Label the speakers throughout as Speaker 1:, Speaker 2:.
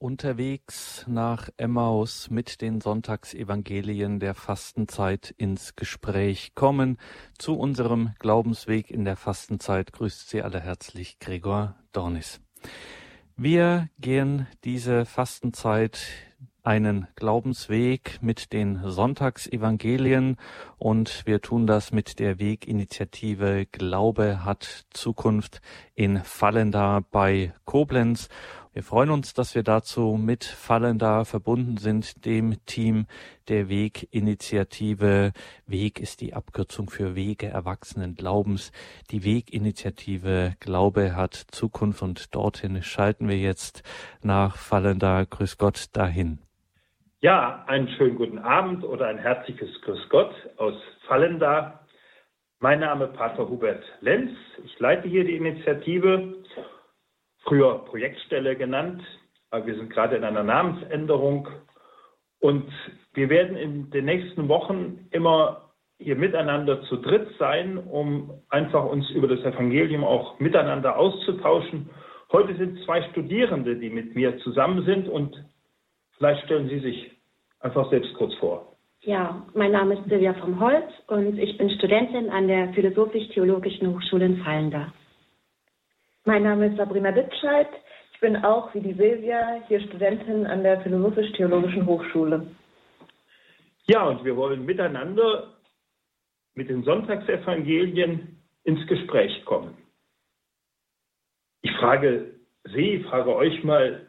Speaker 1: unterwegs nach Emmaus mit den Sonntagsevangelien der Fastenzeit ins Gespräch kommen. Zu unserem Glaubensweg in der Fastenzeit grüßt Sie alle herzlich Gregor Dornis. Wir gehen diese Fastenzeit einen Glaubensweg mit den Sonntagsevangelien und wir tun das mit der Weginitiative Glaube hat Zukunft in Fallenda bei Koblenz. Wir freuen uns, dass wir dazu mit Fallenda verbunden sind, dem Team der Weginitiative. Weg ist die Abkürzung für Wege Erwachsenen Glaubens. Die Weginitiative Glaube hat Zukunft und dorthin schalten wir jetzt nach Fallenda. Grüß Gott dahin.
Speaker 2: Ja, einen schönen guten Abend oder ein herzliches Grüß Gott aus Fallenda. Mein Name ist Pater Hubert Lenz. Ich leite hier die Initiative, früher Projektstelle genannt, aber wir sind gerade in einer Namensänderung. Und wir werden in den nächsten Wochen immer hier miteinander zu dritt sein, um einfach uns über das Evangelium auch miteinander auszutauschen. Heute sind zwei Studierende, die mit mir zusammen sind und Vielleicht stellen Sie sich einfach selbst kurz vor.
Speaker 3: Ja, mein Name ist Silvia vom Holz und ich bin Studentin an der Philosophisch-Theologischen Hochschule in Fallenda.
Speaker 4: Mein Name ist Sabrina Dittscheid. Ich bin auch wie die Silvia hier Studentin an der Philosophisch-Theologischen Hochschule.
Speaker 2: Ja, und wir wollen miteinander mit den Sonntagsevangelien ins Gespräch kommen. Ich frage Sie, frage euch mal,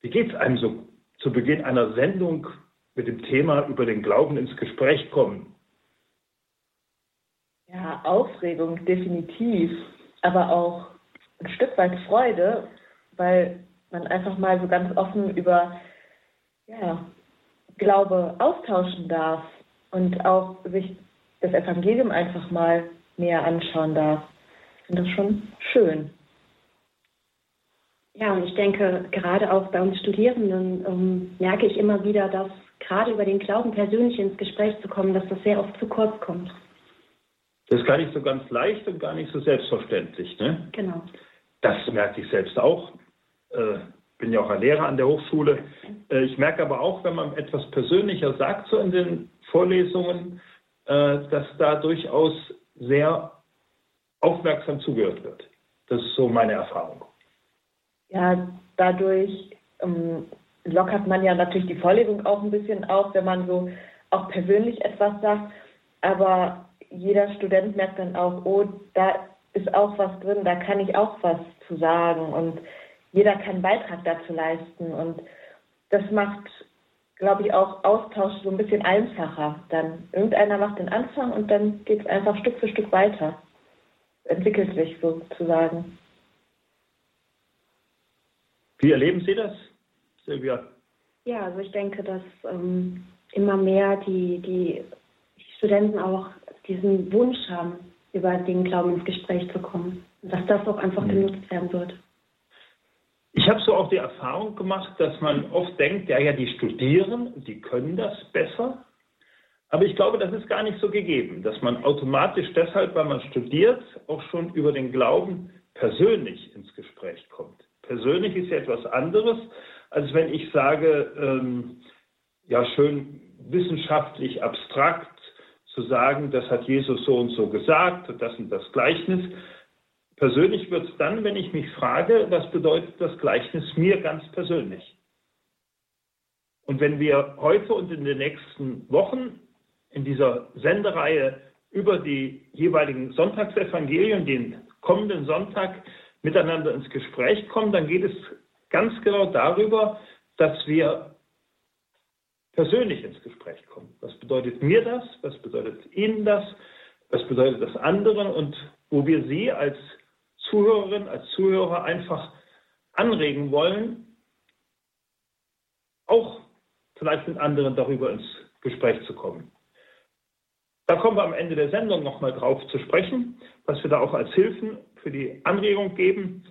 Speaker 2: wie geht es einem so zu Beginn einer Sendung mit dem Thema über den Glauben ins Gespräch kommen?
Speaker 4: Ja, Aufregung definitiv, aber auch ein Stück weit Freude, weil man einfach mal so ganz offen über ja, Glaube austauschen darf und auch sich das Evangelium einfach mal näher anschauen darf. Ich finde das schon schön.
Speaker 3: Ja, und ich denke, gerade auch bei uns Studierenden ähm, merke ich immer wieder, dass gerade über den Glauben persönlich ins Gespräch zu kommen, dass das sehr oft zu kurz kommt.
Speaker 2: Das ist gar nicht so ganz leicht und gar nicht so selbstverständlich. Ne?
Speaker 3: Genau.
Speaker 2: Das merke ich selbst auch. Äh, bin ja auch ein Lehrer an der Hochschule. Äh, ich merke aber auch, wenn man etwas persönlicher sagt, so in den Vorlesungen, äh, dass da durchaus sehr aufmerksam zugehört wird. Das ist so meine Erfahrung
Speaker 4: ja, dadurch ähm, lockert man ja natürlich die Vorlesung auch ein bisschen auf, wenn man so auch persönlich etwas sagt. Aber jeder Student merkt dann auch, oh, da ist auch was drin, da kann ich auch was zu sagen und jeder kann einen Beitrag dazu leisten. Und das macht, glaube ich, auch Austausch so ein bisschen einfacher. Dann irgendeiner macht den Anfang und dann geht es einfach Stück für Stück weiter. Entwickelt sich sozusagen.
Speaker 2: Wie erleben Sie das, Silvia?
Speaker 3: Ja, also ich denke, dass ähm, immer mehr die, die Studenten auch diesen Wunsch haben, über den Glauben ins Gespräch zu kommen. Und dass das auch einfach mhm. genutzt werden wird.
Speaker 2: Ich habe so auch die Erfahrung gemacht, dass man oft denkt, ja, ja, die studieren, die können das besser. Aber ich glaube, das ist gar nicht so gegeben, dass man automatisch deshalb, weil man studiert, auch schon über den Glauben persönlich ins Gespräch kommt persönlich ist ja etwas anderes, als wenn ich sage, ähm, ja schön wissenschaftlich abstrakt zu sagen, das hat Jesus so und so gesagt, das und das Gleichnis. Persönlich wird es dann, wenn ich mich frage, was bedeutet das Gleichnis mir ganz persönlich? Und wenn wir heute und in den nächsten Wochen in dieser Sendereihe über die jeweiligen Sonntagsevangelien, den kommenden Sonntag, miteinander ins Gespräch kommen, dann geht es ganz genau darüber, dass wir persönlich ins Gespräch kommen. Was bedeutet mir das? Was bedeutet Ihnen das? Was bedeutet das anderen? Und wo wir Sie als Zuhörerin, als Zuhörer einfach anregen wollen, auch vielleicht mit anderen darüber ins Gespräch zu kommen. Da kommen wir am Ende der Sendung nochmal drauf zu sprechen, was wir da auch als Hilfen für die Anregung geben.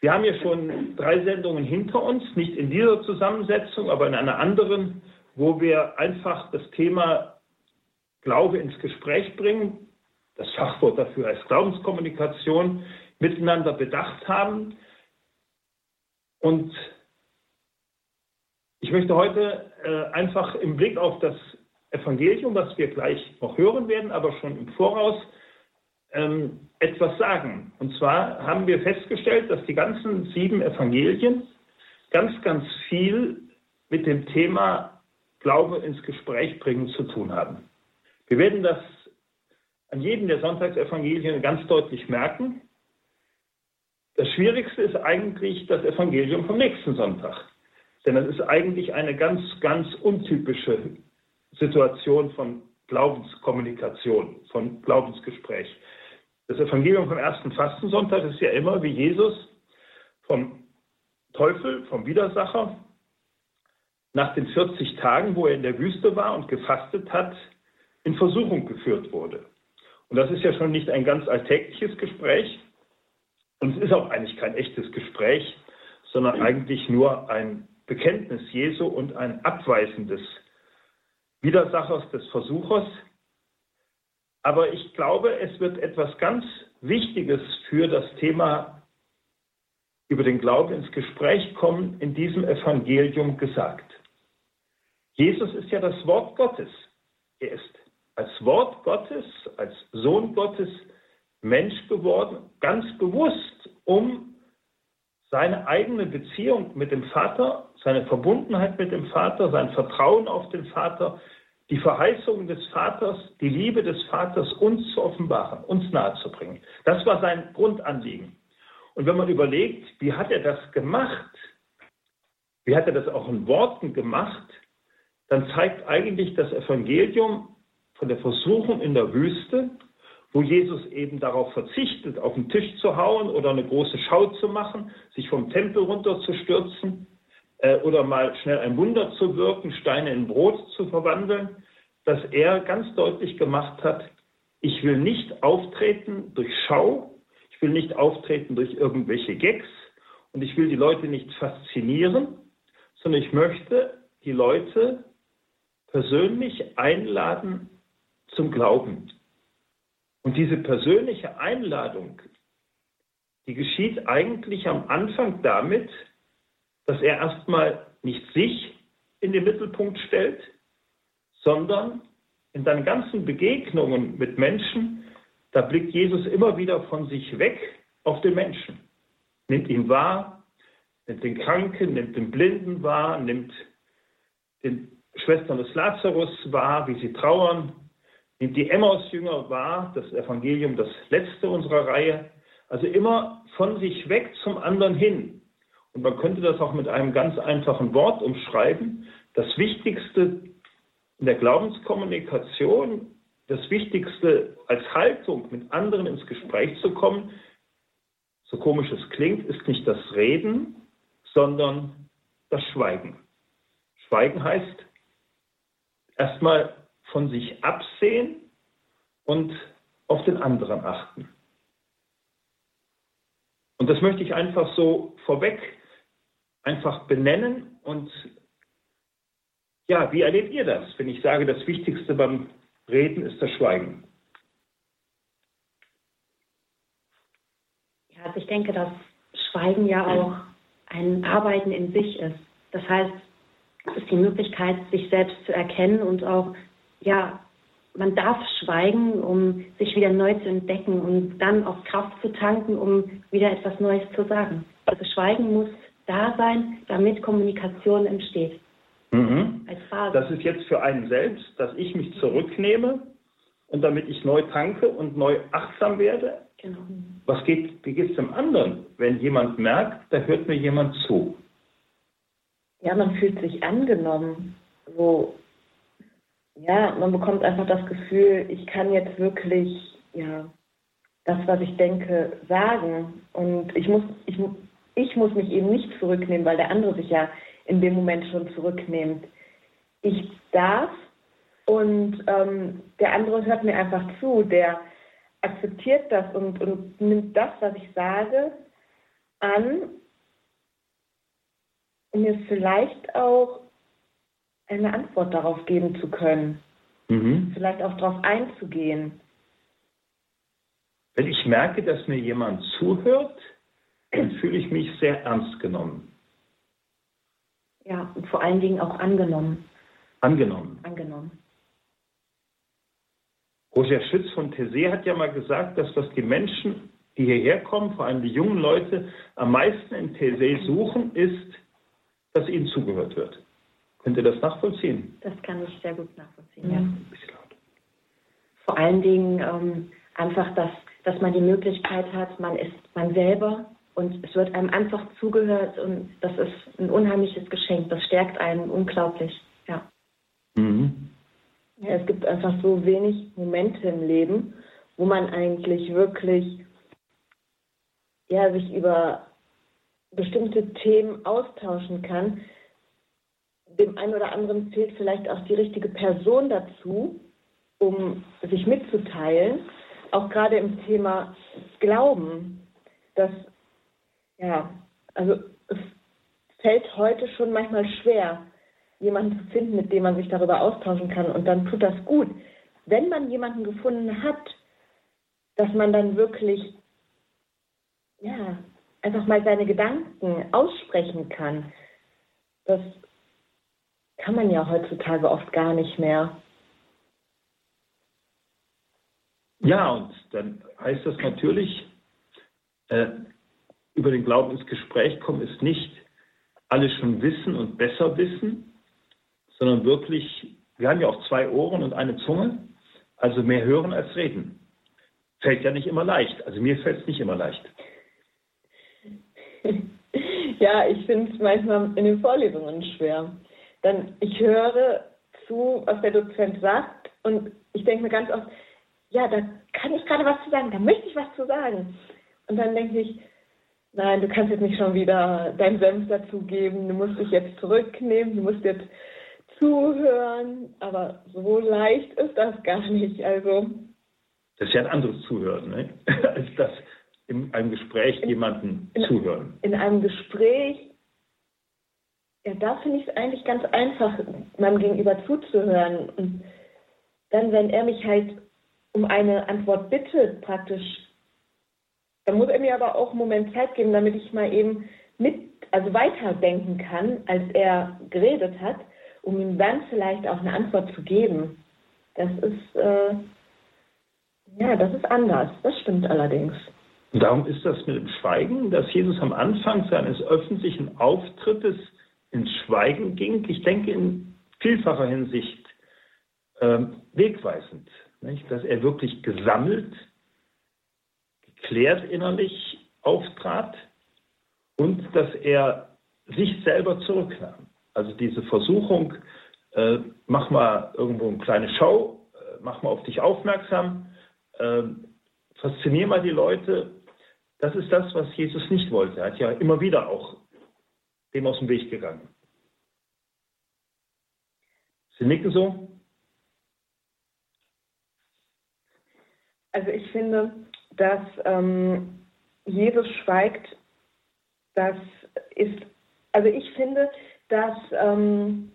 Speaker 2: Wir haben ja schon drei Sendungen hinter uns, nicht in dieser Zusammensetzung, aber in einer anderen, wo wir einfach das Thema Glaube ins Gespräch bringen. Das Fachwort dafür heißt Glaubenskommunikation, miteinander bedacht haben. Und ich möchte heute äh, einfach im Blick auf das Evangelium, was wir gleich noch hören werden, aber schon im Voraus ähm, etwas sagen. Und zwar haben wir festgestellt, dass die ganzen sieben Evangelien ganz, ganz viel mit dem Thema Glaube ins Gespräch bringen zu tun haben. Wir werden das an jedem der Sonntagsevangelien ganz deutlich merken. Das Schwierigste ist eigentlich das Evangelium vom nächsten Sonntag. Denn das ist eigentlich eine ganz, ganz untypische Situation von Glaubenskommunikation, von Glaubensgespräch. Das Evangelium vom ersten Fastensonntag ist ja immer, wie Jesus vom Teufel, vom Widersacher, nach den 40 Tagen, wo er in der Wüste war und gefastet hat, in Versuchung geführt wurde. Und das ist ja schon nicht ein ganz alltägliches Gespräch. Und es ist auch eigentlich kein echtes Gespräch, sondern eigentlich nur ein Bekenntnis Jesu und ein Abweisen des Widersachers, des Versuchers. Aber ich glaube, es wird etwas ganz Wichtiges für das Thema über den Glauben ins Gespräch kommen in diesem Evangelium gesagt. Jesus ist ja das Wort Gottes. Er ist als Wort Gottes, als Sohn Gottes Mensch geworden, ganz bewusst, um seine eigene Beziehung mit dem Vater, seine Verbundenheit mit dem Vater, sein Vertrauen auf den Vater, die Verheißungen des Vaters, die Liebe des Vaters uns zu offenbaren, uns nahezubringen. Das war sein Grundanliegen. Und wenn man überlegt, wie hat er das gemacht, wie hat er das auch in Worten gemacht, dann zeigt eigentlich das Evangelium von der Versuchung in der Wüste, wo Jesus eben darauf verzichtet, auf den Tisch zu hauen oder eine große Schau zu machen, sich vom Tempel runterzustürzen äh, oder mal schnell ein Wunder zu wirken, Steine in Brot zu verwandeln, dass er ganz deutlich gemacht hat, ich will nicht auftreten durch Schau, ich will nicht auftreten durch irgendwelche Gags und ich will die Leute nicht faszinieren, sondern ich möchte die Leute persönlich einladen zum Glauben. Und diese persönliche Einladung, die geschieht eigentlich am Anfang damit, dass er erstmal nicht sich in den Mittelpunkt stellt, sondern in seinen ganzen Begegnungen mit Menschen, da blickt Jesus immer wieder von sich weg auf den Menschen, nimmt ihn wahr, nimmt den Kranken, nimmt den Blinden wahr, nimmt den Schwestern des Lazarus wahr, wie sie trauern, nimmt die Emmaus-Jünger wahr, das Evangelium, das letzte unserer Reihe. Also immer von sich weg zum anderen hin. Und man könnte das auch mit einem ganz einfachen Wort umschreiben. Das Wichtigste in der Glaubenskommunikation, das Wichtigste als Haltung, mit anderen ins Gespräch zu kommen, so komisch es klingt, ist nicht das Reden, sondern das Schweigen. Schweigen heißt erstmal von sich absehen und auf den anderen achten. Und das möchte ich einfach so vorweg einfach benennen. Und ja, wie erlebt ihr das, wenn ich sage, das Wichtigste beim Reden ist das Schweigen?
Speaker 3: Ja, also ich denke, dass Schweigen ja auch ein Arbeiten in sich ist. Das heißt, es ist die Möglichkeit, sich selbst zu erkennen und auch ja, man darf schweigen, um sich wieder neu zu entdecken und dann auch Kraft zu tanken, um wieder etwas Neues zu sagen. Also Schweigen muss da sein, damit Kommunikation entsteht.
Speaker 2: Mhm. Als Phase. Das ist jetzt für einen selbst, dass ich mich zurücknehme und damit ich neu tanke und neu achtsam werde. Genau. Was geht, wie geht es dem anderen, wenn jemand merkt, da hört mir jemand zu?
Speaker 4: Ja, man fühlt sich angenommen. So, ja, man bekommt einfach das Gefühl, ich kann jetzt wirklich, ja, das, was ich denke, sagen. Und ich muss, ich, ich muss mich eben nicht zurücknehmen, weil der andere sich ja in dem Moment schon zurücknimmt. Ich darf und ähm, der andere hört mir einfach zu, der akzeptiert das und, und nimmt das, was ich sage, an, um mir vielleicht auch eine Antwort darauf geben zu können. Mhm. Vielleicht auch darauf einzugehen.
Speaker 2: Wenn ich merke, dass mir jemand zuhört, fühle ich mich sehr ernst genommen.
Speaker 3: Ja, und vor allen Dingen auch angenommen.
Speaker 2: Angenommen.
Speaker 3: Angenommen.
Speaker 2: Roger Schütz von Tessé hat ja mal gesagt, dass was die Menschen, die hierher kommen, vor allem die jungen Leute, am meisten in Tessé suchen, ist, dass ihnen zugehört wird. Könnt ihr das nachvollziehen?
Speaker 3: Das kann ich sehr gut nachvollziehen, ja. ja. Vor allen Dingen ähm, einfach, dass, dass man die Möglichkeit hat, man ist man selber und es wird einem einfach zugehört und das ist ein unheimliches Geschenk. Das stärkt einen unglaublich, ja.
Speaker 4: Mhm. ja es gibt einfach so wenig Momente im Leben, wo man eigentlich wirklich ja, sich über bestimmte Themen austauschen kann. Dem einen oder anderen fehlt vielleicht auch die richtige Person dazu, um sich mitzuteilen. Auch gerade im Thema Glauben, dass, ja, also es fällt heute schon manchmal schwer, jemanden zu finden, mit dem man sich darüber austauschen kann. Und dann tut das gut. Wenn man jemanden gefunden hat, dass man dann wirklich, ja, einfach mal seine Gedanken aussprechen kann. Das kann man ja heutzutage oft gar nicht mehr.
Speaker 2: Ja, und dann heißt das natürlich, äh, über den Glauben ins Gespräch kommen ist nicht alles schon wissen und besser wissen, sondern wirklich, wir haben ja auch zwei Ohren und eine Zunge, also mehr hören als reden. Fällt ja nicht immer leicht. Also mir fällt es nicht immer leicht.
Speaker 4: ja, ich finde es manchmal in den Vorlesungen schwer. Dann, ich höre zu, was der Dozent sagt und ich denke mir ganz oft, ja, da kann ich gerade was zu sagen, da möchte ich was zu sagen. Und dann denke ich, nein, du kannst jetzt nicht schon wieder dein Senf dazugeben, du musst dich jetzt zurücknehmen, du musst jetzt zuhören, aber so leicht ist das gar nicht. Also
Speaker 2: das ist ja ein anderes Zuhören, ne? als das in einem Gespräch in, jemanden
Speaker 4: in,
Speaker 2: zuhören.
Speaker 4: In einem Gespräch, ja, da finde ich es eigentlich ganz einfach, meinem Gegenüber zuzuhören. Und dann, wenn er mich halt um eine Antwort bittet, praktisch, dann muss er mir aber auch einen Moment Zeit geben, damit ich mal eben mit, also weiterdenken kann, als er geredet hat, um ihm dann vielleicht auch eine Antwort zu geben. Das ist, äh, ja, das ist anders. Das stimmt allerdings.
Speaker 2: Und darum ist das mit dem Schweigen, dass Jesus am Anfang seines öffentlichen Auftrittes ins Schweigen ging, ich denke in vielfacher Hinsicht äh, wegweisend nicht? dass er wirklich gesammelt, geklärt innerlich auftrat und dass er sich selber zurücknahm. Also diese Versuchung, äh, mach mal irgendwo eine kleine Show, äh, mach mal auf dich aufmerksam, äh, faszinier mal die Leute, das ist das, was Jesus nicht wollte. Er hat ja immer wieder auch dem aus dem Weg gegangen. Sie nicken so?
Speaker 4: Also ich finde, dass ähm, Jesus schweigt, das ist, also ich finde, dass ähm,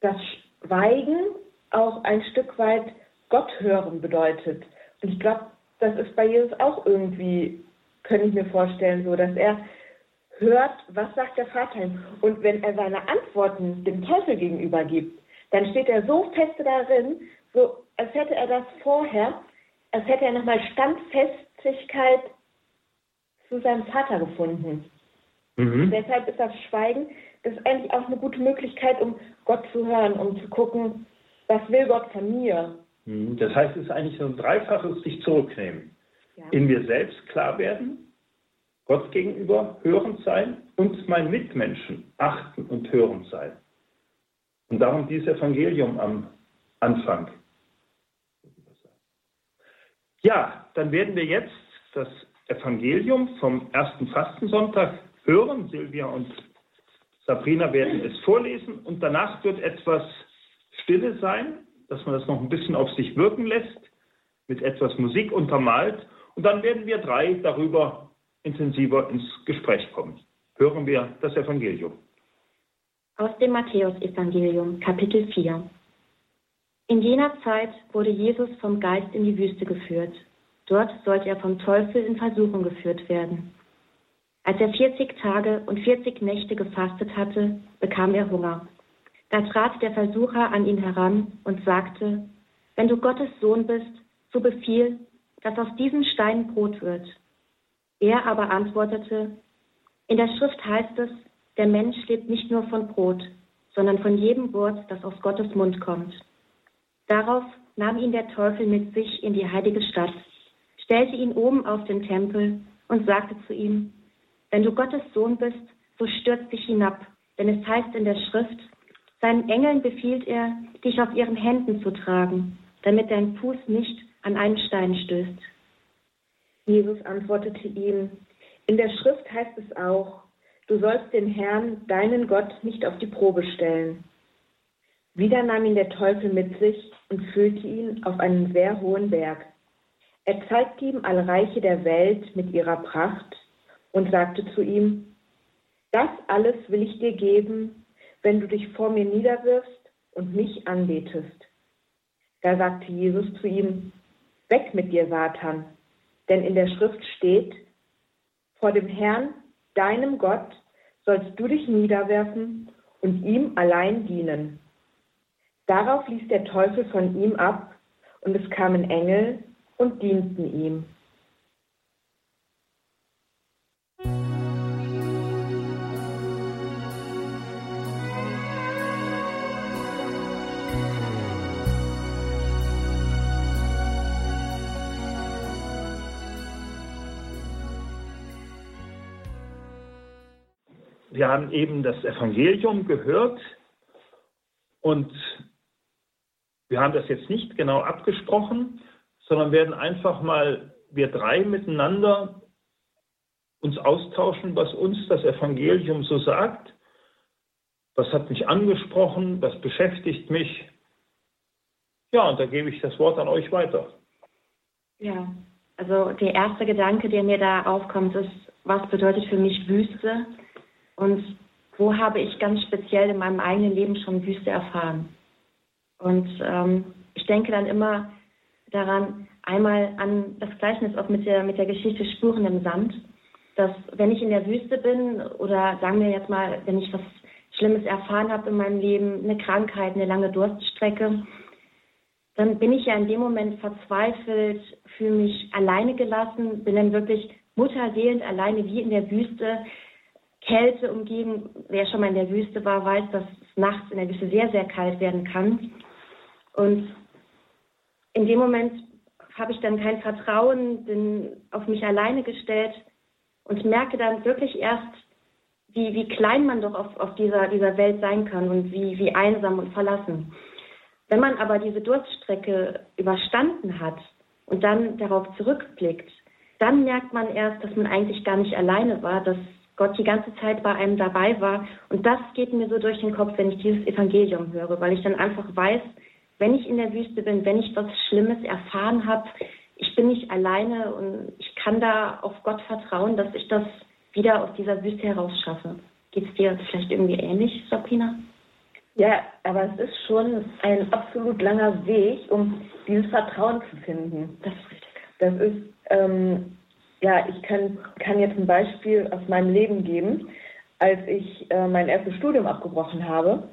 Speaker 4: das Schweigen auch ein Stück weit Gott hören bedeutet. Und ich glaube, das ist bei Jesus auch irgendwie, könnte ich mir vorstellen, so, dass er hört, was sagt der Vater ihm. Und wenn er seine Antworten dem Teufel gegenüber gibt, dann steht er so fest darin, so als hätte er das vorher als hätte er nochmal Standfestigkeit zu seinem Vater gefunden. Mhm. Deshalb ist das Schweigen das ist eigentlich auch eine gute Möglichkeit, um Gott zu hören, um zu gucken, was will Gott von mir.
Speaker 2: Mhm. Das heißt, es ist eigentlich so ein dreifaches sich zurücknehmen. Ja. In mir selbst klar werden, Gott gegenüber hörend sein und meinen Mitmenschen achten und hörend sein. Und darum dieses Evangelium am Anfang. Ja, dann werden wir jetzt das Evangelium vom ersten Fastensonntag hören. Silvia und Sabrina werden es vorlesen und danach wird etwas Stille sein, dass man das noch ein bisschen auf sich wirken lässt, mit etwas Musik untermalt und dann werden wir drei darüber intensiver ins Gespräch kommen. Hören wir das Evangelium.
Speaker 3: Aus dem Matthäusevangelium, Kapitel 4. In jener Zeit wurde Jesus vom Geist in die Wüste geführt. Dort sollte er vom Teufel in Versuchung geführt werden. Als er 40 Tage und 40 Nächte gefastet hatte, bekam er Hunger. Da trat der Versucher an ihn heran und sagte, wenn du Gottes Sohn bist, so befiehl, dass aus diesen Steinen Brot wird. Er aber antwortete, in der Schrift heißt es, der Mensch lebt nicht nur von Brot, sondern von jedem Wort, das aus Gottes Mund kommt. Darauf nahm ihn der Teufel mit sich in die heilige Stadt, stellte ihn oben auf den Tempel und sagte zu ihm, wenn du Gottes Sohn bist, so stürz dich hinab, denn es heißt in der Schrift, seinen Engeln befiehlt er, dich auf ihren Händen zu tragen, damit dein Fuß nicht an einen Stein stößt.
Speaker 4: Jesus antwortete ihm, in der Schrift heißt es auch, du sollst den Herrn, deinen Gott, nicht auf die Probe stellen. Wieder nahm ihn der Teufel mit sich und führte ihn auf einen sehr hohen Berg. Er zeigte ihm alle Reiche der Welt mit ihrer Pracht und sagte zu ihm, das alles will ich dir geben, wenn du dich vor mir niederwirfst und mich anbetest. Da sagte Jesus zu ihm, weg mit dir, Satan, denn in der Schrift steht, vor dem Herrn, deinem Gott, sollst du dich niederwerfen und ihm allein dienen. Darauf ließ der Teufel von ihm ab, und es kamen Engel und dienten ihm.
Speaker 2: Wir haben eben das Evangelium gehört und wir haben das jetzt nicht genau abgesprochen, sondern werden einfach mal wir drei miteinander uns austauschen, was uns das Evangelium so sagt. Was hat mich angesprochen? Was beschäftigt mich? Ja, und da gebe ich das Wort an euch weiter.
Speaker 3: Ja, also der erste Gedanke, der mir da aufkommt, ist, was bedeutet für mich Wüste? Und wo habe ich ganz speziell in meinem eigenen Leben schon Wüste erfahren? Und ähm, ich denke dann immer daran, einmal an das Gleichnis auch mit der, mit der Geschichte Spuren im Sand, dass wenn ich in der Wüste bin oder sagen wir jetzt mal, wenn ich was Schlimmes erfahren habe in meinem Leben, eine Krankheit, eine lange Durststrecke, dann bin ich ja in dem Moment verzweifelt, fühle mich alleine gelassen, bin dann wirklich mutterseelend alleine wie in der Wüste, Kälte umgeben. Wer schon mal in der Wüste war, weiß, dass es nachts in der Wüste sehr, sehr kalt werden kann. Und in dem Moment habe ich dann kein Vertrauen, bin auf mich alleine gestellt und merke dann wirklich erst, wie, wie klein man doch auf, auf dieser, dieser Welt sein kann und wie, wie einsam und verlassen. Wenn man aber diese Durststrecke überstanden hat und dann darauf zurückblickt, dann merkt man erst, dass man eigentlich gar nicht alleine war, dass Gott die ganze Zeit bei einem dabei war. Und das geht mir so durch den Kopf, wenn ich dieses Evangelium höre, weil ich dann einfach weiß, wenn ich in der Wüste bin, wenn ich was Schlimmes erfahren habe, ich bin nicht alleine und ich kann da auf Gott vertrauen, dass ich das wieder aus dieser Wüste heraus schaffe. Geht es dir vielleicht irgendwie ähnlich, Sabrina?
Speaker 4: Ja, aber es ist schon ein absolut langer Weg, um dieses Vertrauen zu finden.
Speaker 3: Das ist richtig.
Speaker 4: Das ist ähm, ja, ich kann, kann jetzt ein Beispiel aus meinem Leben geben. Als ich äh, mein erstes Studium abgebrochen habe,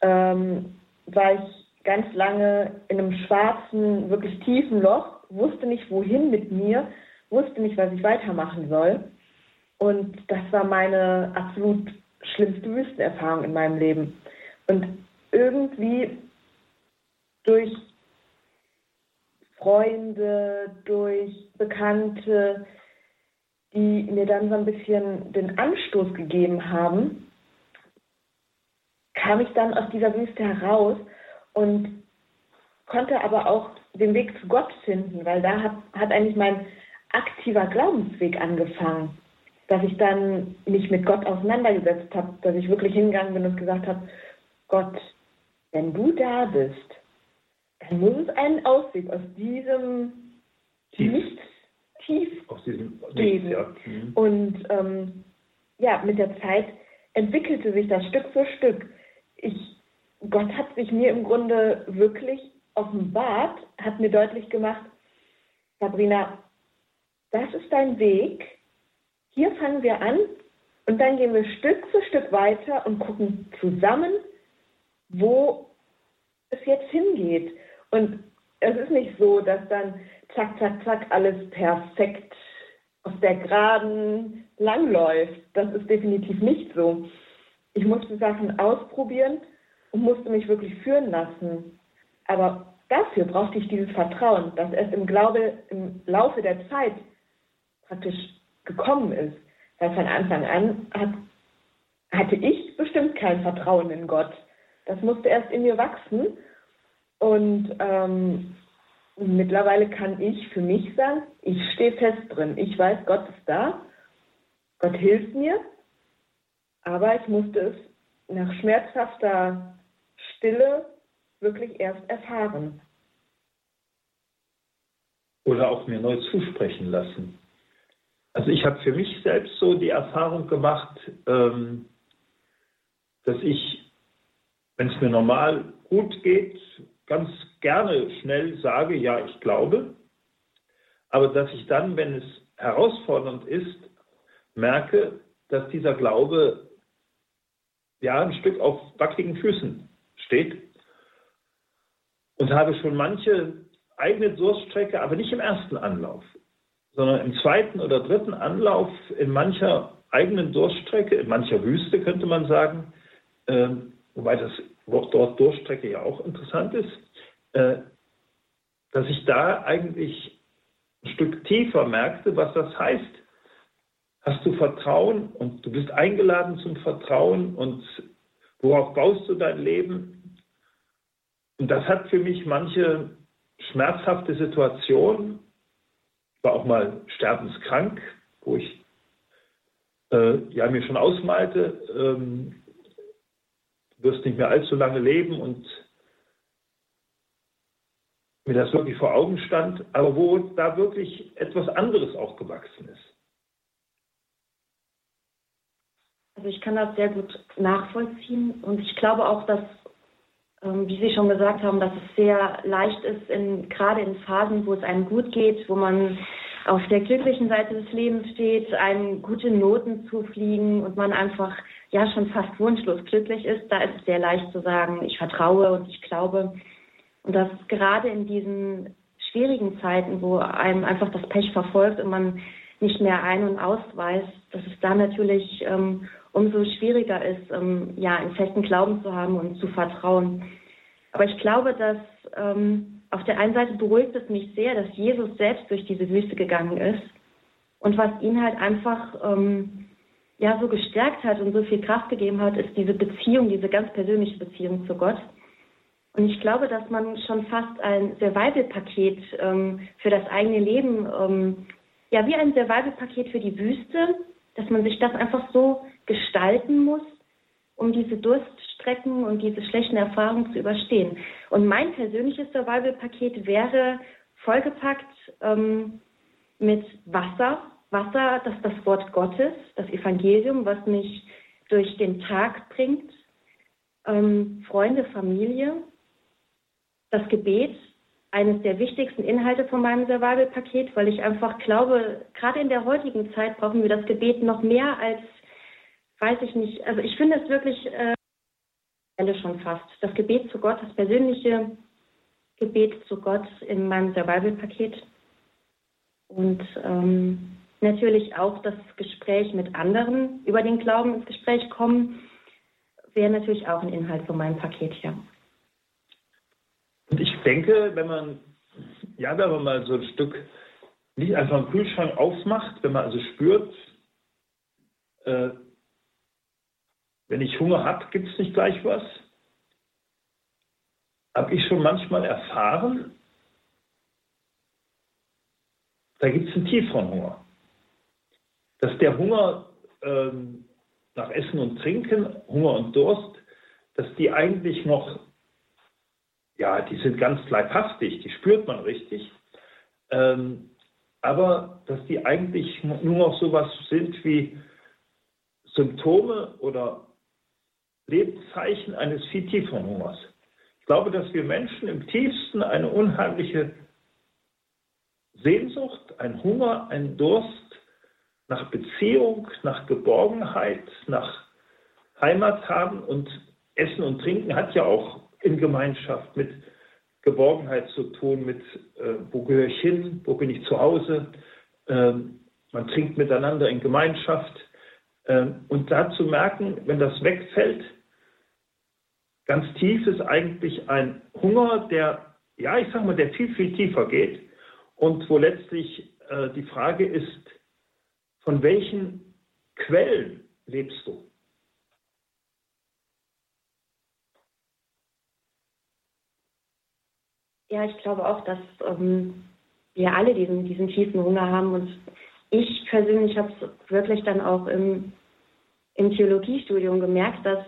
Speaker 4: ähm, war ich ganz lange in einem schwarzen, wirklich tiefen Loch, wusste nicht wohin mit mir, wusste nicht, was ich weitermachen soll. Und das war meine absolut schlimmste Wüstenerfahrung in meinem Leben. Und irgendwie durch Freunde, durch Bekannte, die mir dann so ein bisschen den Anstoß gegeben haben, kam ich dann aus dieser Wüste heraus und konnte aber auch den Weg zu Gott finden, weil da hat, hat eigentlich mein aktiver Glaubensweg angefangen, dass ich dann mich mit Gott auseinandergesetzt habe, dass ich wirklich hingegangen bin und gesagt habe, Gott, wenn du da bist, dann muss es einen Ausweg aus diesem Nichts tief
Speaker 2: Aus diesem
Speaker 4: geben. Ja. Mhm. Und ähm, ja, mit der Zeit entwickelte sich das Stück für Stück. Ich, Gott hat sich mir im Grunde wirklich offenbart, hat mir deutlich gemacht, Sabrina, das ist dein Weg, hier fangen wir an und dann gehen wir Stück für Stück weiter und gucken zusammen, wo es jetzt hingeht. Und es ist nicht so, dass dann zack, zack, zack alles perfekt auf der Geraden langläuft. Das ist definitiv nicht so. Ich musste Sachen ausprobieren und musste mich wirklich führen lassen. Aber dafür brauchte ich dieses Vertrauen, dass es im Glaube im Laufe der Zeit praktisch gekommen ist. Weil von Anfang an hat, hatte ich bestimmt kein Vertrauen in Gott. Das musste erst in mir wachsen. Und ähm, mittlerweile kann ich für mich sagen, ich stehe fest drin. Ich weiß, Gott ist da. Gott hilft mir. Aber ich musste es nach schmerzhafter Stille wirklich erst erfahren.
Speaker 2: Oder auch mir neu zusprechen lassen. Also ich habe für mich selbst so die Erfahrung gemacht, ähm, dass ich, wenn es mir normal gut geht, ganz gerne schnell sage, ja, ich glaube, aber dass ich dann, wenn es herausfordernd ist, merke, dass dieser Glaube ja ein Stück auf wackeligen Füßen steht und habe schon manche eigene Durststrecke, aber nicht im ersten Anlauf, sondern im zweiten oder dritten Anlauf in mancher eigenen Durststrecke, in mancher Wüste könnte man sagen, äh, wobei das Wort dort Durststrecke ja auch interessant ist, äh, dass ich da eigentlich ein Stück tiefer merkte, was das heißt. Hast du Vertrauen und du bist eingeladen zum Vertrauen und worauf baust du dein Leben? Und das hat für mich manche schmerzhafte Situation, ich war auch mal sterbenskrank, wo ich äh, ja mir schon ausmalte, ähm, du wirst nicht mehr allzu lange leben und mir das wirklich vor Augen stand, aber wo da wirklich etwas anderes auch gewachsen ist.
Speaker 3: Also ich kann das sehr gut nachvollziehen und ich glaube auch, dass, wie Sie schon gesagt haben, dass es sehr leicht ist, in, gerade in Phasen, wo es einem gut geht, wo man auf der glücklichen Seite des Lebens steht, einem gute Noten zu fliegen und man einfach ja schon fast wunschlos glücklich ist, da ist es sehr leicht zu sagen, ich vertraue und ich glaube. Und dass gerade in diesen schwierigen Zeiten, wo einem einfach das Pech verfolgt und man nicht mehr ein- und ausweist, dass es da natürlich ähm, umso schwieriger ist, ähm, ja, einen festen Glauben zu haben und zu vertrauen. Aber ich glaube, dass ähm, auf der einen Seite beruhigt es mich sehr, dass Jesus selbst durch diese Wüste gegangen ist und was ihn halt einfach ähm, ja so gestärkt hat und so viel Kraft gegeben hat, ist diese Beziehung, diese ganz persönliche Beziehung zu Gott. Und ich glaube, dass man schon fast ein Survival-Paket ähm, für das eigene Leben, ähm, ja, wie ein Survival-Paket für die Wüste, dass man sich das einfach so gestalten muss, um diese Durststrecken und diese schlechten Erfahrungen zu überstehen. Und mein persönliches Survival-Paket wäre vollgepackt ähm, mit Wasser. Wasser, das ist das Wort Gottes, das Evangelium, was mich durch den Tag bringt. Ähm, Freunde, Familie, das Gebet eines der wichtigsten Inhalte von meinem Survival-Paket, weil ich einfach glaube, gerade in der heutigen Zeit brauchen wir das Gebet noch mehr als, weiß ich nicht, also ich finde es wirklich äh, schon fast. Das Gebet zu Gott, das persönliche Gebet zu Gott in meinem Survival-Paket. Und ähm, natürlich auch das Gespräch mit anderen über den Glauben ins Gespräch kommen, wäre natürlich auch ein Inhalt von meinem Paket, ja.
Speaker 2: Und ich denke, wenn man, ja, wenn man mal so ein Stück nicht einfach einen Kühlschrank aufmacht, wenn man also spürt, äh, wenn ich Hunger habe, gibt es nicht gleich was, habe ich schon manchmal erfahren, da gibt es einen tieferen Hunger. Dass der Hunger ähm, nach Essen und Trinken, Hunger und Durst, dass die eigentlich noch ja, die sind ganz leibhaftig, die spürt man richtig. Ähm, aber dass die eigentlich nur noch so was sind wie Symptome oder Lebenszeichen eines viel tieferen Hungers. Ich glaube, dass wir Menschen im tiefsten eine unheimliche Sehnsucht, ein Hunger, ein Durst nach Beziehung, nach Geborgenheit, nach Heimat haben und Essen und Trinken hat ja auch in Gemeinschaft mit Geborgenheit zu tun, mit äh, wo gehöre ich hin, wo bin ich zu Hause. Ähm, man trinkt miteinander in Gemeinschaft. Ähm, und da zu merken, wenn das wegfällt, ganz tief ist eigentlich ein Hunger, der, ja, ich sage mal, der viel, viel tiefer geht und wo letztlich äh, die Frage ist, von welchen Quellen lebst du?
Speaker 3: Ja, ich glaube auch, dass ähm, wir alle diesen, diesen tiefen Hunger haben. Und ich persönlich habe es wirklich dann auch im, im Theologiestudium gemerkt, dass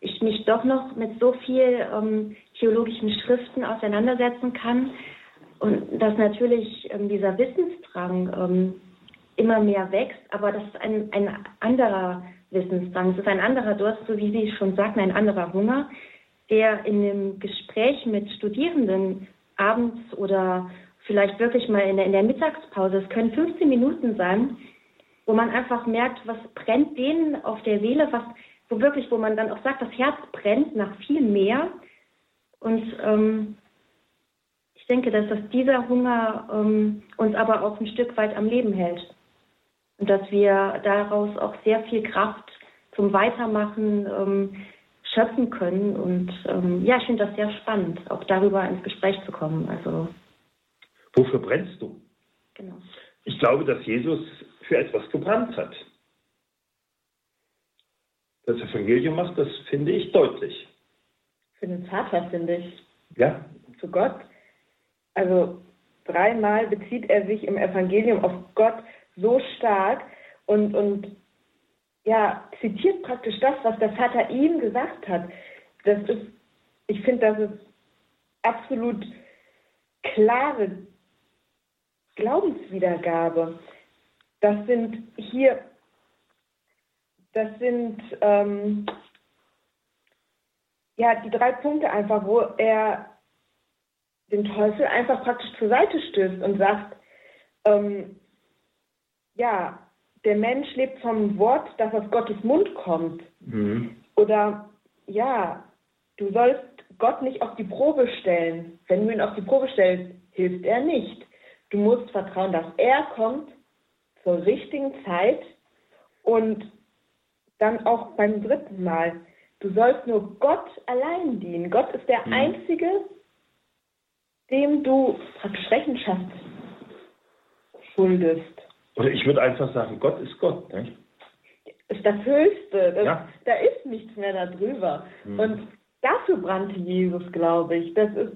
Speaker 3: ich mich doch noch mit so viel ähm, theologischen Schriften auseinandersetzen kann und dass natürlich ähm, dieser Wissensdrang ähm, immer mehr wächst, aber das ist ein, ein anderer Wissensdrang, es ist ein anderer Durst, so wie Sie schon sagten, ein anderer Hunger, der in dem Gespräch mit Studierenden abends oder vielleicht wirklich mal in der, in der Mittagspause, es können 15 Minuten sein, wo man einfach merkt, was brennt denen auf der Seele, was, wo wirklich, wo man dann auch sagt, das Herz brennt nach viel mehr. Und ähm, ich denke, dass, dass dieser Hunger ähm, uns aber auch ein Stück weit am Leben hält. Und dass wir daraus auch sehr viel Kraft zum Weitermachen ähm, schöpfen können. Und ähm, ja, ich finde das sehr spannend, auch darüber ins Gespräch zu kommen. Also
Speaker 2: Wofür brennst du?
Speaker 3: genau.
Speaker 2: Ich glaube, dass Jesus für etwas gebrannt hat. Das Evangelium macht das, finde ich, deutlich.
Speaker 4: Für den Vater, finde ich.
Speaker 2: Ja,
Speaker 4: Zu Gott. Also dreimal bezieht er sich im Evangelium auf Gott so stark und, und ja, zitiert praktisch das, was der Vater ihm gesagt hat. Das ist, ich finde, das ist absolut klare Glaubenswiedergabe. Das sind hier, das sind ähm, ja die drei Punkte einfach, wo er den Teufel einfach praktisch zur Seite stößt und sagt, ähm, ja, der Mensch lebt vom Wort, das aus Gottes Mund kommt.
Speaker 2: mhm.
Speaker 4: Oder ja, du sollst Gott nicht auf die Probe stellen. Wenn du ihn auf die Probe stellst, hilft er nicht. Du musst vertrauen, dass er kommt zur richtigen Zeit und dann auch beim dritten Mal. Du sollst nur Gott allein dienen. Gott ist der
Speaker 2: Mhm.
Speaker 4: Einzige, dem du praktisch Rechenschaft schuldest.
Speaker 2: oder ich würde einfach sagen, Gott ist Gott. Nicht?
Speaker 4: ist das Höchste. Das,
Speaker 2: Ja.
Speaker 4: Da ist nichts mehr darüber.
Speaker 2: Mhm.
Speaker 4: Und dafür brannte Jesus, glaube ich. Das ist,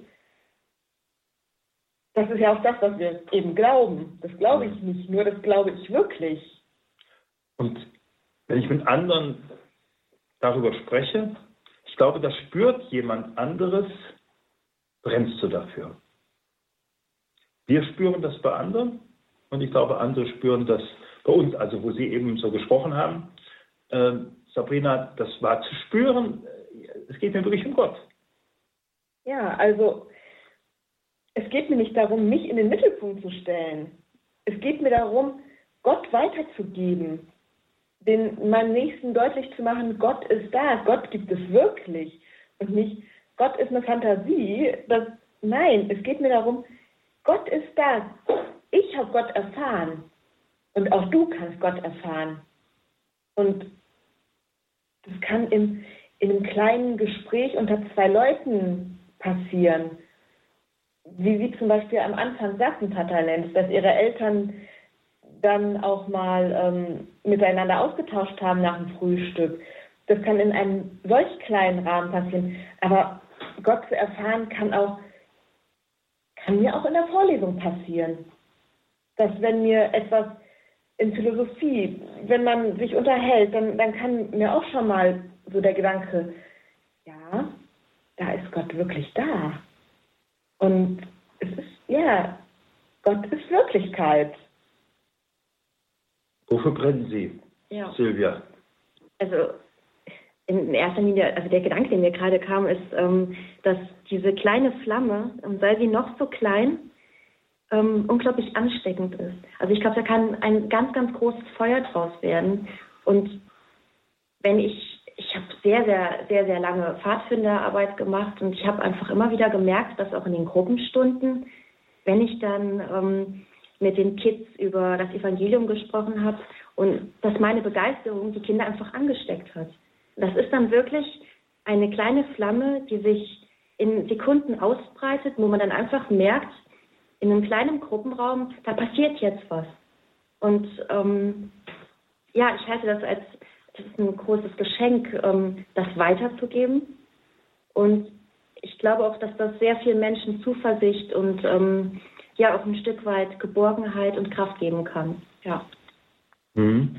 Speaker 4: das ist ja auch das, was wir eben glauben. Das glaube ich nicht, nur das glaube ich wirklich.
Speaker 2: Und wenn ich mit anderen darüber spreche, ich glaube, da spürt jemand anderes, brennst du dafür. Wir spüren das bei anderen und ich glaube, andere spüren das bei uns, also wo Sie eben so gesprochen haben. Ähm, Sabrina, das war zu spüren, äh, es geht mir wirklich um Gott.
Speaker 4: Ja, also es geht mir nicht darum, mich in den Mittelpunkt zu stellen. Es geht mir darum, Gott weiterzugeben, den meinem Nächsten deutlich zu machen, Gott ist da, Gott gibt es wirklich und nicht Gott ist eine Fantasie. Das, nein, es geht mir darum, Gott ist da. Ich habe Gott erfahren und auch du kannst Gott erfahren. Und das kann im, in einem kleinen Gespräch unter zwei Leuten passieren. Wie Sie zum Beispiel am Anfang sagten, Lenz, dass Ihre Eltern dann auch mal ähm, miteinander ausgetauscht haben nach dem Frühstück. Das kann in einem solch kleinen Rahmen passieren. Aber Gott zu erfahren kann auch, kann mir auch in der Vorlesung passieren. Dass wenn mir etwas in Philosophie, wenn man sich unterhält, dann, dann kann mir auch schon mal so der Gedanke, ja, da ist Gott wirklich da. Und es ist, ja, Gott ist Wirklichkeit.
Speaker 2: Wofür brennen Sie,
Speaker 3: Ja.
Speaker 2: Silvia?
Speaker 3: Also in erster Linie, also der Gedanke, der mir gerade kam, ist, ähm, dass diese kleine Flamme, ähm, sei sie noch so klein, ähm, unglaublich ansteckend ist. Also ich glaube, da kann ein ganz, ganz großes Feuer draus werden. Und wenn ich, ich habe sehr, sehr, sehr, sehr lange Pfadfinderarbeit gemacht und ich habe einfach immer wieder gemerkt, dass auch in den Gruppenstunden, wenn ich dann ähm, mit den Kids über das Evangelium gesprochen habe und dass meine Begeisterung die Kinder einfach angesteckt hat. Das ist dann wirklich eine kleine Flamme, die sich in Sekunden ausbreitet, wo man dann einfach merkt, in einem kleinen Gruppenraum, da passiert jetzt was. Und ähm, ja, ich halte das als das ist ein großes Geschenk, ähm, das weiterzugeben. Und ich glaube auch, dass das sehr vielen Menschen Zuversicht und ähm, ja auch ein Stück weit Geborgenheit und Kraft geben kann. Ja.
Speaker 2: Mhm.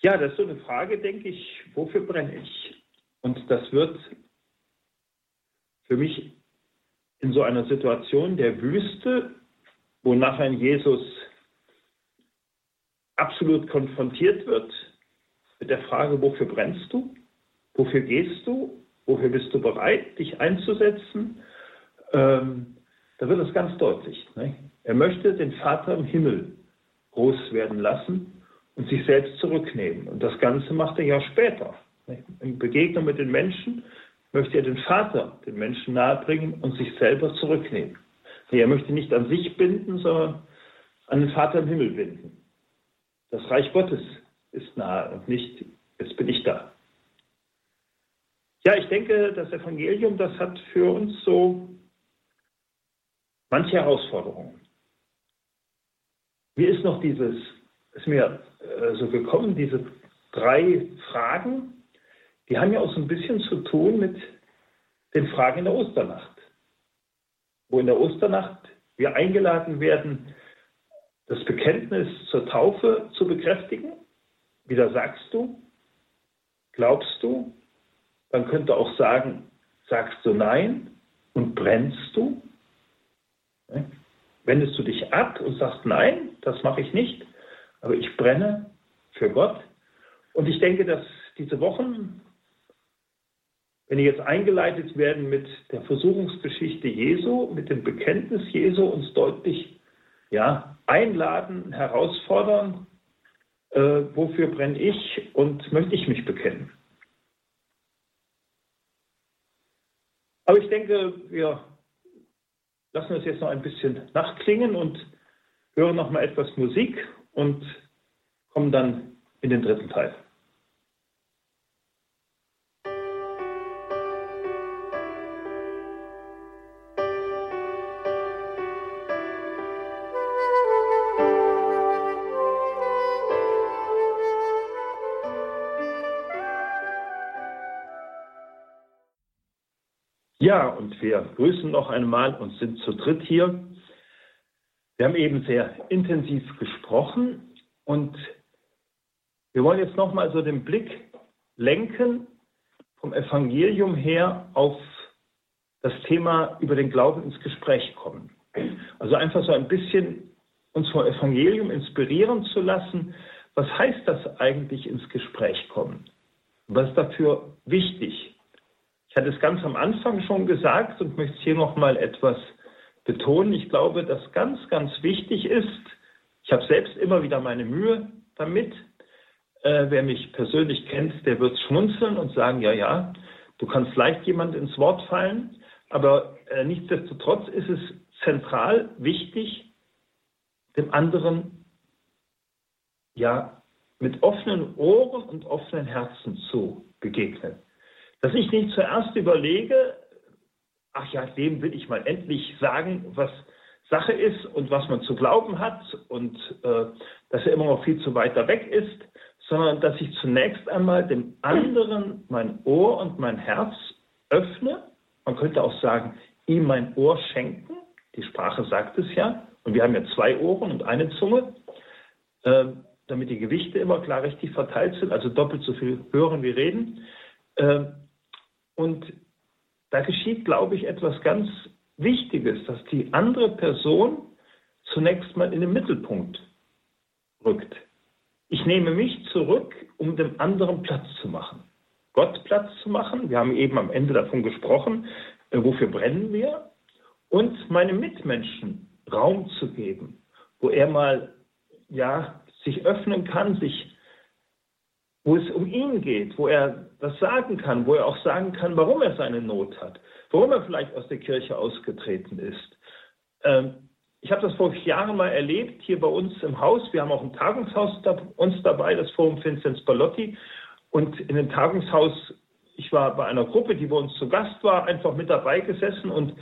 Speaker 2: Ja, das ist so eine Frage, denke ich, wofür brenne ich? Und das wird für mich in so einer Situation der Wüste, wo nachher Jesus absolut konfrontiert wird mit der Frage, wofür brennst du? Wofür gehst du? Wofür bist du bereit, dich einzusetzen? Ähm, da wird es ganz deutlich. Ne? Er möchte den Vater im Himmel groß werden lassen und sich selbst zurücknehmen. Und das Ganze macht er ja später. Ne? In Begegnung mit den Menschen möchte er den Vater den Menschen nahebringen und sich selber zurücknehmen. Nee, er möchte nicht an sich binden, sondern an den Vater im Himmel binden. Das Reich Gottes ist nahe und nicht, jetzt bin ich da. Ja, ich denke, das Evangelium, das hat für uns so manche Herausforderungen. Mir ist noch dieses, ist mir äh, so gekommen, diese drei Fragen, die haben ja auch so ein bisschen zu tun mit den Fragen in der Osternacht. Wo in der Osternacht wir eingeladen werden, das Bekenntnis zur Taufe zu bekräftigen. Wieder sagst du, glaubst du, man könnte auch sagen, sagst du nein und brennst du? Wendest du dich ab und sagst nein, das mache ich nicht, aber ich brenne für Gott. Und ich denke, dass diese Wochen wenn die jetzt eingeleitet werden mit der Versuchungsgeschichte Jesu, mit dem Bekenntnis Jesu, uns deutlich ja, einladen, herausfordern, äh, wofür brenne ich und möchte ich mich bekennen. Aber ich denke, wir lassen es jetzt noch ein bisschen nachklingen und hören noch mal etwas Musik und kommen dann in den dritten Teil. Ja, und wir grüßen noch einmal und sind zu dritt hier. Wir haben eben sehr intensiv gesprochen und wir wollen jetzt noch mal so den Blick lenken vom Evangelium her auf das Thema über den Glauben ins Gespräch kommen. Also einfach so ein bisschen uns vom Evangelium inspirieren zu lassen. Was heißt das eigentlich ins Gespräch kommen? Was ist dafür wichtig? Ich hatte es ganz am Anfang schon gesagt und möchte hier noch mal etwas betonen. Ich glaube, dass ganz, ganz wichtig ist, ich habe selbst immer wieder meine Mühe damit. Äh, wer mich persönlich kennt, der wird schmunzeln und sagen, ja, ja, du kannst leicht jemand ins Wort fallen. Aber äh, nichtsdestotrotz ist es zentral wichtig, dem anderen ja mit offenen Ohren und offenen Herzen zu begegnen. Dass ich nicht zuerst überlege, ach ja, dem will ich mal endlich sagen, was Sache ist und was man zu glauben hat und äh, dass er immer noch viel zu weiter weg ist, sondern dass ich zunächst einmal dem anderen mein Ohr und mein Herz öffne. Man könnte auch sagen, ihm mein Ohr schenken. Die Sprache sagt es ja. Und wir haben ja zwei Ohren und eine Zunge, äh, damit die Gewichte immer klar richtig verteilt sind, also doppelt so viel hören wie reden. Äh, und da geschieht, glaube ich, etwas ganz Wichtiges, dass die andere Person zunächst mal in den Mittelpunkt rückt. Ich nehme mich zurück, um dem anderen Platz zu machen. Gott Platz zu machen. Wir haben eben am Ende davon gesprochen, äh, wofür brennen wir. Und meine Mitmenschen Raum zu geben, wo er mal ja, sich öffnen kann, sich, wo es um ihn geht, wo er das sagen kann, wo er auch sagen kann, warum er seine Not hat, warum er vielleicht aus der Kirche ausgetreten ist. Ähm, ich habe das vor Jahren mal erlebt, hier bei uns im Haus. Wir haben auch ein Tagungshaus da, uns dabei, das Forum Vinzenz Ballotti. Und in dem Tagungshaus, ich war bei einer Gruppe, die bei uns zu Gast war, einfach mit dabei gesessen und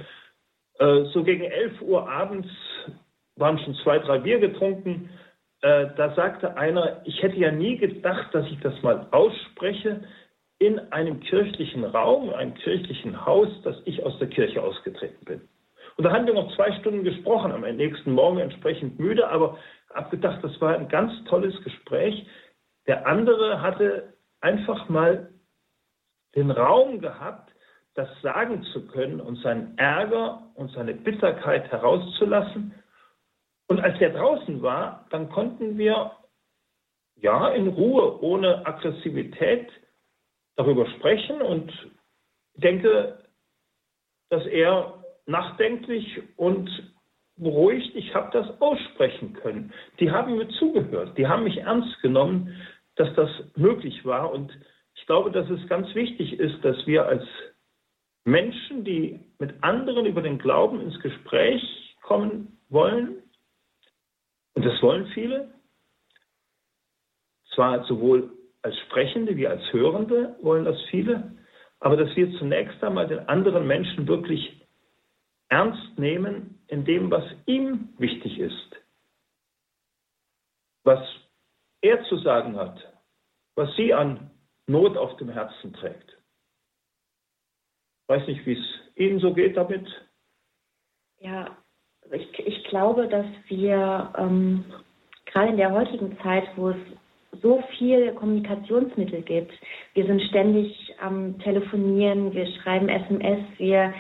Speaker 2: äh, so gegen 11 Uhr abends waren schon zwei, drei Bier getrunken. Äh, da sagte einer, ich hätte ja nie gedacht, dass ich das mal ausspreche in einem kirchlichen Raum, einem kirchlichen Haus, dass ich aus der Kirche ausgetreten bin. Und da haben wir noch zwei Stunden gesprochen, am nächsten Morgen entsprechend müde, aber abgedacht, das war ein ganz tolles Gespräch. Der andere hatte einfach mal den Raum gehabt, das sagen zu können und seinen Ärger und seine Bitterkeit herauszulassen. Und als er draußen war, dann konnten wir ja in Ruhe, ohne Aggressivität darüber sprechen und denke, dass er nachdenklich und beruhigt, ich habe das aussprechen können. Die haben mir zugehört, die haben mich ernst genommen, dass das möglich war. Und ich glaube, dass es ganz wichtig ist, dass wir als Menschen, die mit anderen über den Glauben ins Gespräch kommen wollen, und das wollen viele, zwar sowohl als Sprechende wie als Hörende wollen das viele, aber dass wir zunächst einmal den anderen Menschen wirklich ernst nehmen in dem, was ihm wichtig ist, was er zu sagen hat, was sie an Not auf dem Herzen trägt. Ich weiß nicht, wie es Ihnen so geht damit.
Speaker 3: Ja, ich, ich glaube, dass wir ähm, gerade in der heutigen Zeit, wo es so viele Kommunikationsmittel gibt, wir sind ständig am Telefonieren, wir schreiben SMS, wir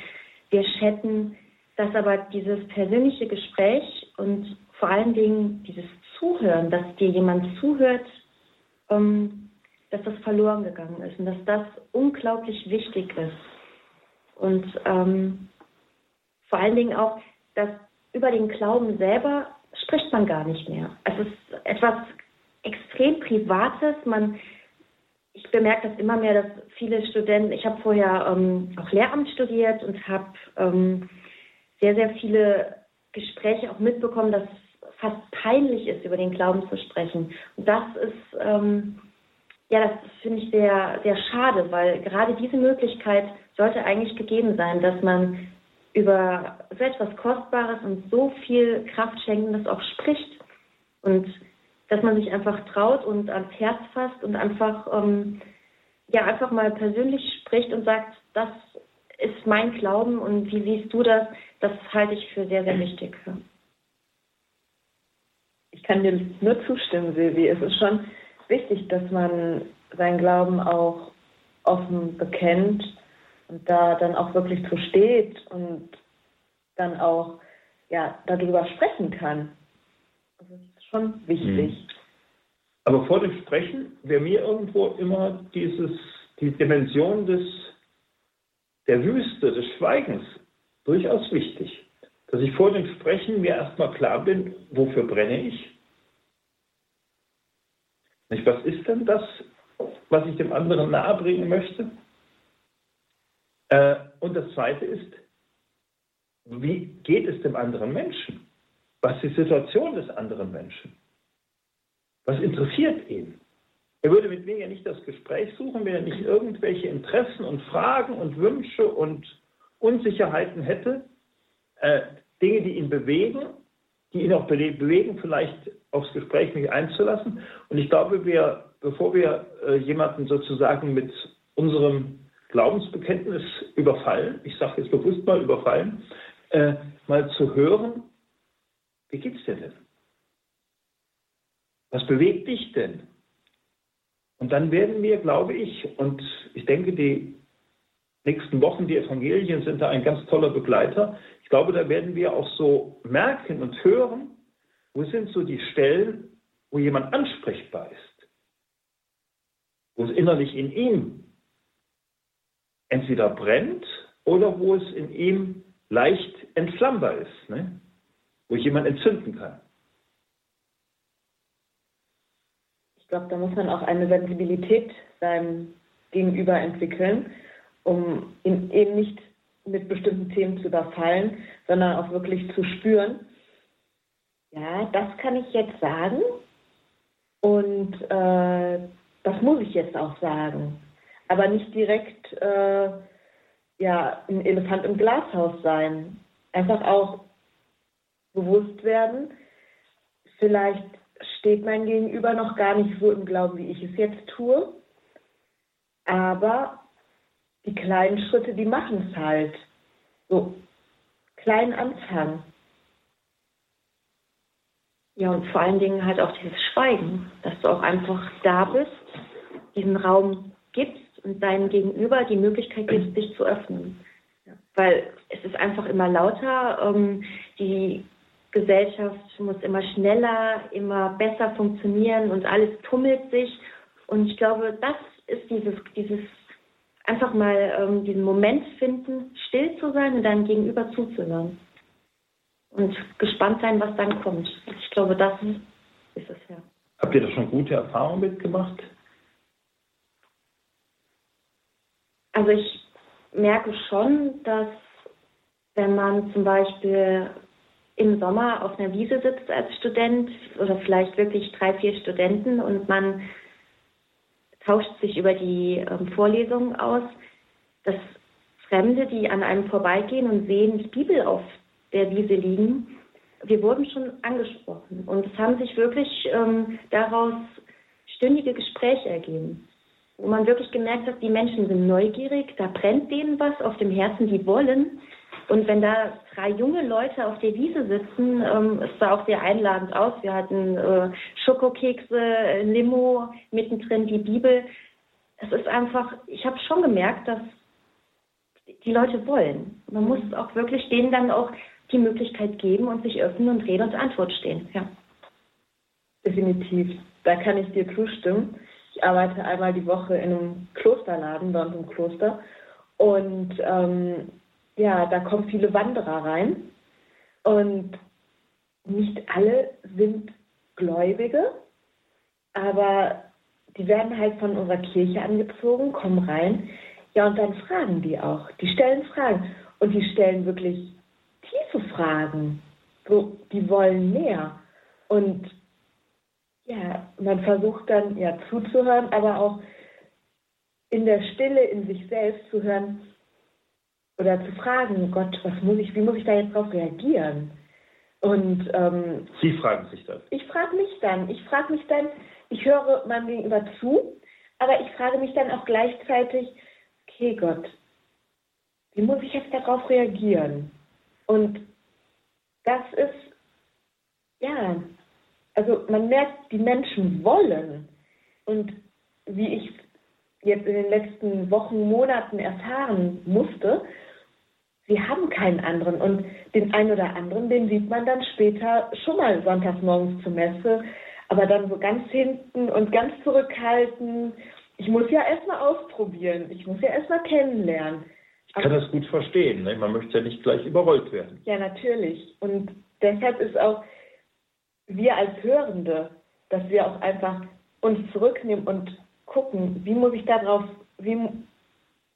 Speaker 3: wir chatten, dass aber dieses persönliche Gespräch und vor allen Dingen dieses Zuhören, dass dir jemand zuhört, ähm, dass das verloren gegangen ist und dass das unglaublich wichtig ist. Und ähm, vor allen Dingen auch, dass über den Glauben selber spricht man gar nicht mehr. Es ist etwas extrem Privates. Man ich bemerke das immer mehr, dass viele Studenten, ich habe vorher ähm, auch Lehramt studiert und habe ähm, sehr, sehr viele Gespräche auch mitbekommen, dass es fast peinlich ist, über den Glauben zu sprechen. Und das ist, ähm, ja, das finde ich sehr, sehr schade, weil gerade diese Möglichkeit sollte eigentlich gegeben sein, dass man über so etwas Kostbares und so viel Kraftschenkendes auch spricht. Und dass man sich einfach traut und ans Herz fasst und einfach, ähm, ja, einfach mal persönlich spricht und sagt, das ist mein Glauben und wie siehst du das? Das halte ich für sehr, sehr wichtig.
Speaker 4: Ich kann dir nur zustimmen, Silvi. Es ist schon wichtig, dass man seinen Glauben auch offen bekennt und da dann auch wirklich zu steht und dann auch ja, darüber sprechen kann. Also schon wichtig. Mhm.
Speaker 2: Aber vor dem Sprechen wäre mir irgendwo immer dieses, die Dimension des, der Wüste, des Schweigens durchaus wichtig. Dass ich vor dem Sprechen mir erstmal klar bin, wofür brenne ich? Nicht, was ist denn das, was ich dem anderen nahebringen möchte? Äh, und das Zweite ist, wie geht es dem anderen Menschen? Was ist die Situation des anderen Menschen? Was interessiert ihn? Er würde mit mir ja nicht das Gespräch suchen, wenn er nicht irgendwelche Interessen und Fragen und Wünsche und Unsicherheiten hätte, äh, Dinge, die ihn bewegen, die ihn auch bewegen, vielleicht aufs Gespräch mich einzulassen. Und ich glaube, wir, bevor wir äh, jemanden sozusagen mit unserem Glaubensbekenntnis überfallen, ich sage jetzt bewusst mal überfallen, äh, mal zu hören, wie geht's dir denn? Was bewegt dich denn? Und dann werden wir, glaube ich, und ich denke, die nächsten Wochen, die Evangelien sind da ein ganz toller Begleiter. Ich glaube, da werden wir auch so merken und hören, wo sind so die Stellen, wo jemand ansprechbar ist, wo es innerlich in ihm entweder brennt oder wo es in ihm leicht entflammbar ist. Ne? wo ich jemanden entzünden kann.
Speaker 4: Ich glaube, da muss man auch eine Sensibilität seinem Gegenüber entwickeln, um ihn eben nicht mit bestimmten Themen zu überfallen, sondern auch wirklich zu spüren, ja, das kann ich jetzt sagen und äh, das muss ich jetzt auch sagen. Aber nicht direkt äh, ja, ein Elefant im Glashaus sein. Einfach auch bewusst werden, vielleicht steht mein Gegenüber noch gar nicht so im Glauben, wie ich es jetzt tue. Aber die kleinen Schritte, die machen es halt. So, klein anfangen.
Speaker 3: Ja, und vor allen Dingen halt auch dieses Schweigen, dass du auch einfach da bist, diesen Raum gibst und deinem Gegenüber die Möglichkeit gibst, sich zu öffnen. Ja. Weil es ist einfach immer lauter, ähm, die Gesellschaft muss immer schneller, immer besser funktionieren und alles tummelt sich. Und ich glaube, das ist dieses, dieses einfach mal ähm, diesen Moment finden, still zu sein und deinem Gegenüber zuzuhören. Und gespannt sein, was dann kommt. Ich glaube, das ist es ja.
Speaker 2: Habt ihr da schon gute Erfahrungen mitgemacht?
Speaker 3: Also ich merke schon, dass wenn man zum Beispiel im Sommer auf einer Wiese sitzt als Student oder vielleicht wirklich drei, vier Studenten und man tauscht sich über die ähm, Vorlesungen aus, dass Fremde, die an einem vorbeigehen und sehen die Bibel auf der Wiese liegen, wir wurden schon angesprochen. Und es haben sich wirklich ähm, daraus stündige Gespräche ergeben, wo man wirklich gemerkt hat, die Menschen sind neugierig, da brennt denen was auf dem Herzen, die wollen und wenn da drei junge Leute auf der Wiese sitzen, ähm, es sah auch sehr einladend aus. Wir hatten äh, Schokokekse, Limo, mittendrin die Bibel. Es ist einfach, ich habe schon gemerkt, dass die Leute wollen. Man muss auch wirklich denen dann auch die Möglichkeit geben und sich öffnen und Rede und Antwort stehen. Ja.
Speaker 4: Definitiv. Da kann ich dir zustimmen. Ich arbeite einmal die Woche in einem Klosterladen bei uns im Kloster. Und ähm, ja, da kommen viele Wanderer rein und nicht alle sind Gläubige, aber die werden halt von unserer Kirche angezogen, kommen rein, ja, und dann fragen die auch. Die stellen Fragen und die stellen wirklich tiefe Fragen. So, die wollen mehr. Und ja, man versucht dann ja zuzuhören, aber auch in der Stille in sich selbst zu hören, oder zu fragen, Gott, was muss ich, wie muss ich da jetzt drauf reagieren? Und ähm,
Speaker 2: Sie fragen sich das.
Speaker 4: Ich frage mich dann. Ich frage mich dann, ich höre meinem Gegenüber zu, aber ich frage mich dann auch gleichzeitig, okay Gott, wie muss ich jetzt darauf reagieren? Und das ist, ja, also man merkt, die Menschen wollen. Und wie ich jetzt in den letzten Wochen, Monaten erfahren musste, sie haben keinen anderen. Und den einen oder anderen, den sieht man dann später schon mal sonntags morgens zur Messe, aber dann so ganz hinten und ganz zurückhaltend. Ich muss ja erstmal ausprobieren, ich muss ja erstmal kennenlernen.
Speaker 2: Ich kann aber, das gut verstehen, ne? man möchte ja nicht gleich überrollt werden.
Speaker 4: Ja, natürlich. Und deshalb ist auch wir als Hörende, dass wir auch einfach uns zurücknehmen und gucken, wie muss ich darauf, wie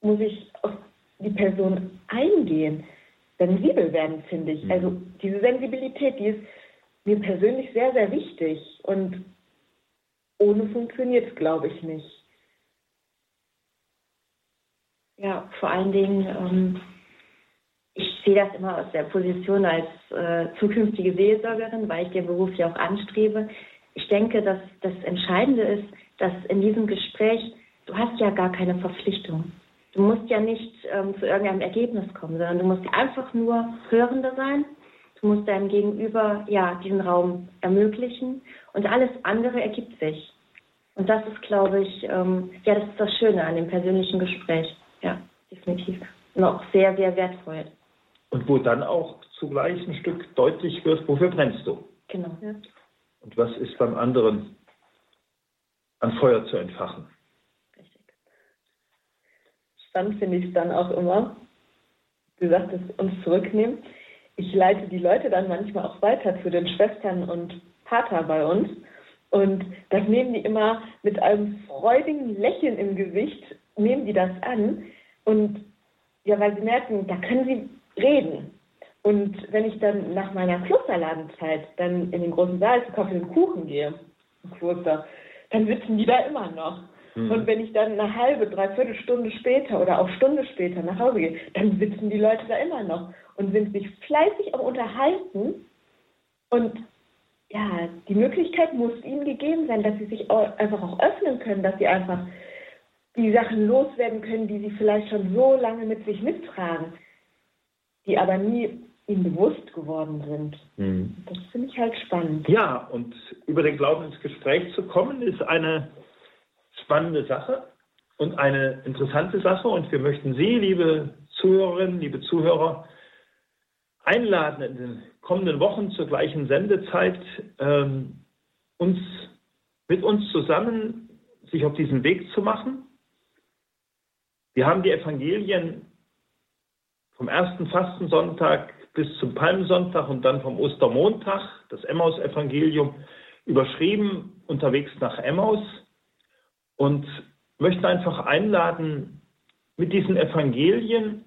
Speaker 4: muss ich auf die Person eingehen, sensibel werden, finde ich. Mhm. Also diese Sensibilität, die ist mir persönlich sehr, sehr wichtig. Und ohne funktioniert es, glaube ich, nicht.
Speaker 3: Ja, vor allen Dingen, ähm, ich sehe das immer aus der Position als äh, zukünftige Seelsorgerin, weil ich den Beruf ja auch anstrebe. Ich denke, dass das Entscheidende ist, dass in diesem Gespräch, du hast ja gar keine Verpflichtung. Du musst ja nicht ähm, zu irgendeinem Ergebnis kommen, sondern du musst einfach nur Hörende sein. Du musst deinem Gegenüber ja diesen Raum ermöglichen und alles andere ergibt sich. Und das ist, glaube ich, ähm, ja, das ist das Schöne an dem persönlichen Gespräch. Ja, definitiv. Und auch sehr, sehr wertvoll.
Speaker 2: Und wo dann auch zugleich ein Stück deutlich wird, wofür brennst du?
Speaker 3: Genau. Ja.
Speaker 2: Und was ist beim anderen an Feuer zu entfachen?
Speaker 4: spannend finde ich es dann auch immer, du sagtest, uns zurücknehmen. ich leite die Leute dann manchmal auch weiter zu den Schwestern und Pater bei uns. Und das nehmen die immer mit einem freudigen Lächeln im Gesicht, nehmen die das an. Und ja, weil sie merken, da können sie reden. Und wenn ich dann nach meiner Klosterladenzeit dann in den großen Saal zu Kaffee und Kuchen gehe, im Kloster, dann sitzen die da immer noch. Mhm. Und wenn ich dann eine halbe, dreiviertel Stunde später oder auch Stunde später nach Hause gehe, dann sitzen die Leute da immer noch und sind sich fleißig am Unterhalten. Und ja, die Möglichkeit muss ihnen gegeben sein, dass sie sich auch einfach auch öffnen können, dass sie einfach die Sachen loswerden können, die sie vielleicht schon so lange mit sich mittragen, die aber nie ihnen bewusst geworden sind. Mhm. Das finde ich halt spannend.
Speaker 2: Ja, und über den Glauben ins Gespräch zu kommen, ist eine spannende Sache und eine interessante Sache. Und wir möchten Sie, liebe Zuhörerinnen, liebe Zuhörer, einladen, in den kommenden Wochen zur gleichen Sendezeit ähm, uns mit uns zusammen sich auf diesen Weg zu machen. Wir haben die Evangelien vom ersten Fastensonntag bis zum Palmsonntag und dann vom Ostermontag, das Emmaus-Evangelium, überschrieben unterwegs nach Emmaus. Und möchten einfach einladen, mit diesen Evangelien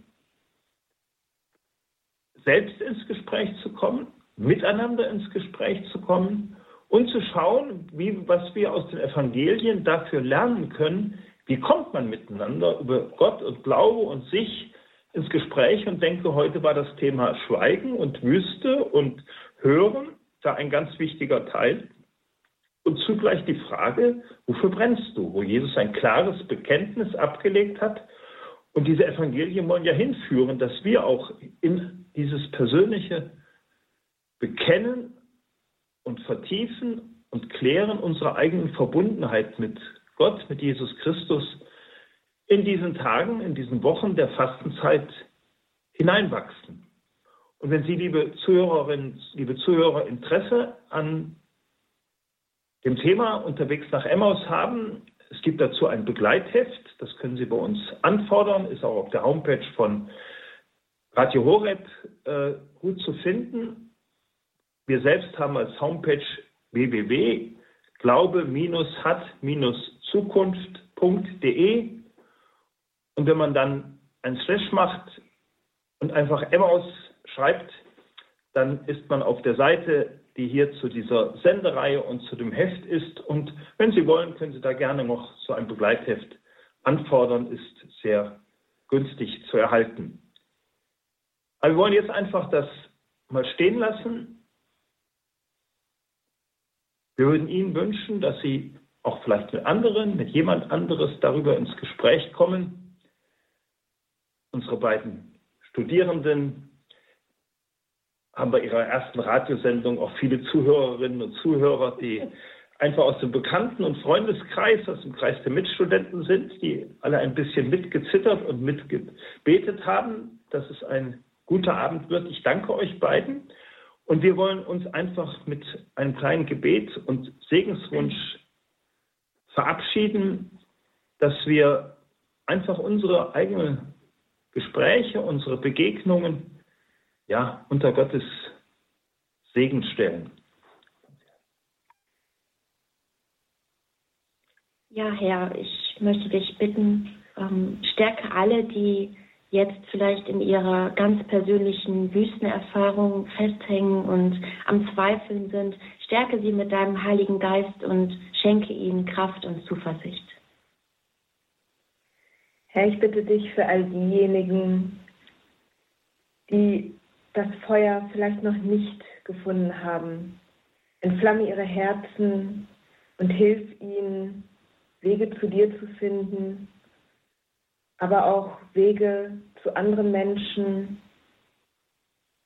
Speaker 2: selbst ins Gespräch zu kommen, miteinander ins Gespräch zu kommen und zu schauen, wie, was wir aus den Evangelien dafür lernen können, wie kommt man miteinander über Gott und Glaube und sich ins Gespräch und denke, heute war das Thema Schweigen und Wüste und Hören da ein ganz wichtiger Teil. Und zugleich die Frage, wofür brennst du? Wo Jesus ein klares Bekenntnis abgelegt hat. Und diese Evangelien wollen ja hinführen, dass wir auch in dieses persönliche Bekennen und Vertiefen und Klären unserer eigenen Verbundenheit mit Gott, mit Jesus Christus in diesen Tagen, in diesen Wochen der Fastenzeit hineinwachsen. Und wenn Sie, liebe Zuhörerinnen, liebe Zuhörer, Interesse an dem Thema unterwegs nach Emmaus haben. Es gibt dazu ein Begleitheft, das können Sie bei uns anfordern, ist auch auf der Homepage von Radio Horeb äh, gut zu finden. Wir selbst haben als Homepage www.glaube-hat-zukunft.de und wenn man dann ein Slash macht und einfach Emmaus schreibt, dann ist man auf der Seite die hier zu dieser Sendereihe und zu dem Heft ist. Und wenn Sie wollen, können Sie da gerne noch so ein Begleitheft anfordern, ist sehr günstig zu erhalten. Aber wir wollen jetzt einfach das mal stehen lassen. Wir würden Ihnen wünschen, dass Sie auch vielleicht mit anderen, mit jemand anderes darüber ins Gespräch kommen. Unsere beiden Studierenden haben bei ihrer ersten Radiosendung auch viele Zuhörerinnen und Zuhörer, die einfach aus dem Bekannten- und Freundeskreis, aus dem Kreis der Mitstudenten sind, die alle ein bisschen mitgezittert und mitgebetet haben, dass es ein guter Abend wird. Ich danke euch beiden. Und wir wollen uns einfach mit einem kleinen Gebet und Segenswunsch verabschieden, dass wir einfach unsere eigenen Gespräche, unsere Begegnungen ja, unter Gottes Segen stellen.
Speaker 3: Ja, Herr, ich möchte dich bitten, ähm, stärke alle, die jetzt vielleicht in ihrer ganz persönlichen Wüstenerfahrung festhängen und am Zweifeln sind. Stärke sie mit deinem Heiligen Geist und schenke ihnen Kraft und Zuversicht.
Speaker 4: Herr, ich bitte dich für all diejenigen, die das Feuer vielleicht noch nicht gefunden haben. Entflamme ihre Herzen und hilf ihnen, Wege zu dir zu finden, aber auch Wege zu anderen Menschen,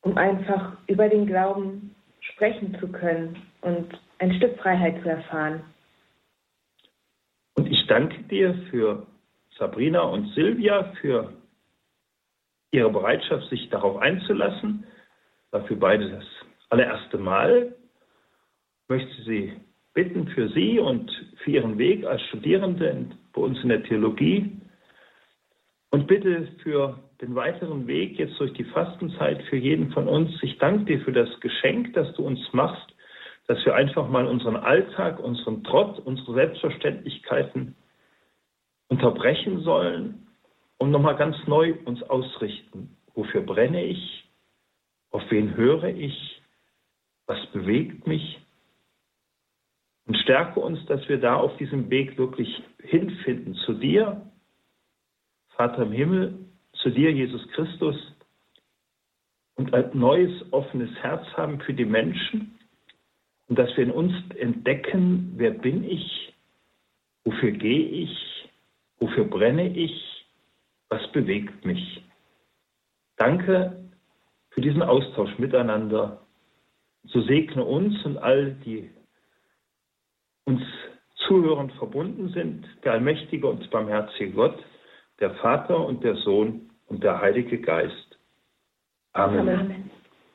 Speaker 4: um einfach über den Glauben sprechen zu können und ein Stück Freiheit zu erfahren.
Speaker 2: Und ich danke dir für Sabrina und Silvia, für ihre Bereitschaft, sich darauf einzulassen. Dafür beide das allererste Mal. Ich möchte Sie bitten für Sie und für Ihren Weg als Studierende bei uns in der Theologie. Und bitte für den weiteren Weg jetzt durch die Fastenzeit für jeden von uns. Ich danke dir für das Geschenk, das du uns machst, dass wir einfach mal unseren Alltag, unseren Trott, unsere Selbstverständlichkeiten unterbrechen sollen und nochmal ganz neu uns ausrichten. Wofür brenne ich? Auf wen höre ich? Was bewegt mich? Und stärke uns, dass wir da auf diesem Weg wirklich hinfinden zu dir, Vater im Himmel, zu dir, Jesus Christus, und ein neues, offenes Herz haben für die Menschen und dass wir in uns entdecken, wer bin ich, wofür gehe ich, wofür brenne ich, was bewegt mich. Danke für diesen Austausch miteinander. So segne uns und all die uns zuhörend verbunden sind, der allmächtige und barmherzige Gott, der Vater und der Sohn und der Heilige Geist. Amen. Amen.